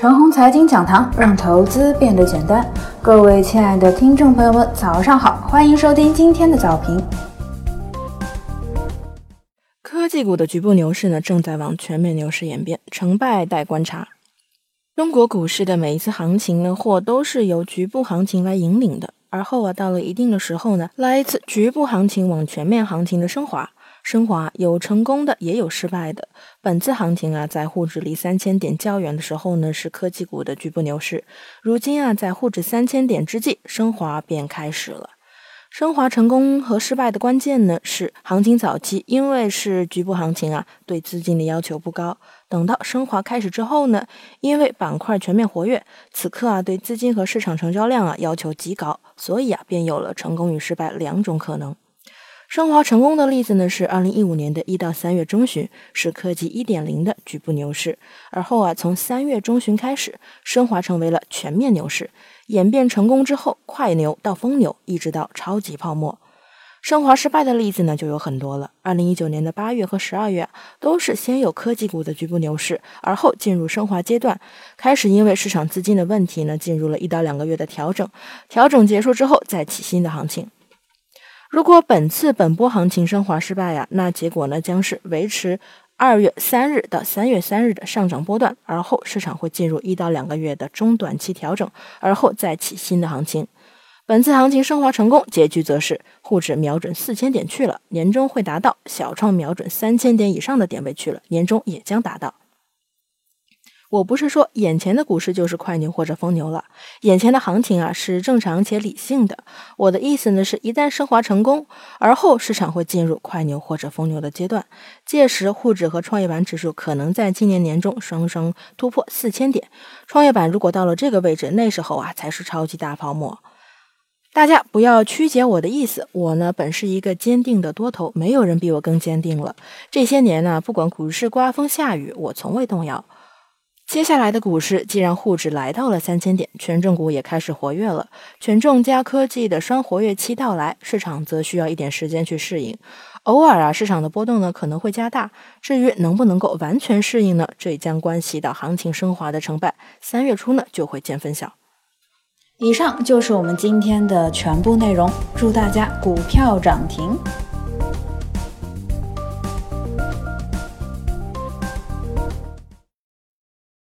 陈红财经讲堂，让投资变得简单。各位亲爱的听众朋友们，早上好，欢迎收听今天的早评。科技股的局部牛市呢，正在往全面牛市演变，成败待观察。中国股市的每一次行情呢，或都是由局部行情来引领的，而后啊，到了一定的时候呢，来一次局部行情往全面行情的升华。升华有成功的，也有失败的。本次行情啊，在沪指离三千点较远的时候呢，是科技股的局部牛市。如今啊，在沪指三千点之际，升华便开始了。升华成功和失败的关键呢，是行情早期，因为是局部行情啊，对资金的要求不高。等到升华开始之后呢，因为板块全面活跃，此刻啊，对资金和市场成交量啊要求极高，所以啊，便有了成功与失败两种可能。升华成功的例子呢，是二零一五年的一到三月中旬，是科技一点零的局部牛市。而后啊，从三月中旬开始，升华成为了全面牛市，演变成功之后，快牛到疯牛，一直到超级泡沫。升华失败的例子呢，就有很多了。二零一九年的八月和十二月，都是先有科技股的局部牛市，而后进入升华阶段，开始因为市场资金的问题呢，进入了一到两个月的调整，调整结束之后再起新的行情。如果本次本波行情升华失败呀，那结果呢将是维持二月三日到三月三日的上涨波段，而后市场会进入一到两个月的中短期调整，而后再起新的行情。本次行情升华成功，结局则是沪指瞄准四千点去了，年终会达到；小创瞄准三千点以上的点位去了，年终也将达到。我不是说眼前的股市就是快牛或者疯牛了，眼前的行情啊是正常且理性的。我的意思呢是，一旦升华成功，而后市场会进入快牛或者疯牛的阶段，届时沪指和创业板指数可能在今年年中双双突破四千点。创业板如果到了这个位置，那时候啊才是超级大泡沫。大家不要曲解我的意思，我呢本是一个坚定的多头，没有人比我更坚定了。这些年呢，不管股市刮风下雨，我从未动摇。接下来的股市，既然沪指来到了三千点，权重股也开始活跃了，权重加科技的双活跃期到来，市场则需要一点时间去适应。偶尔啊，市场的波动呢可能会加大。至于能不能够完全适应呢，这将关系到行情升华的成败。三月初呢就会见分晓。以上就是我们今天的全部内容，祝大家股票涨停。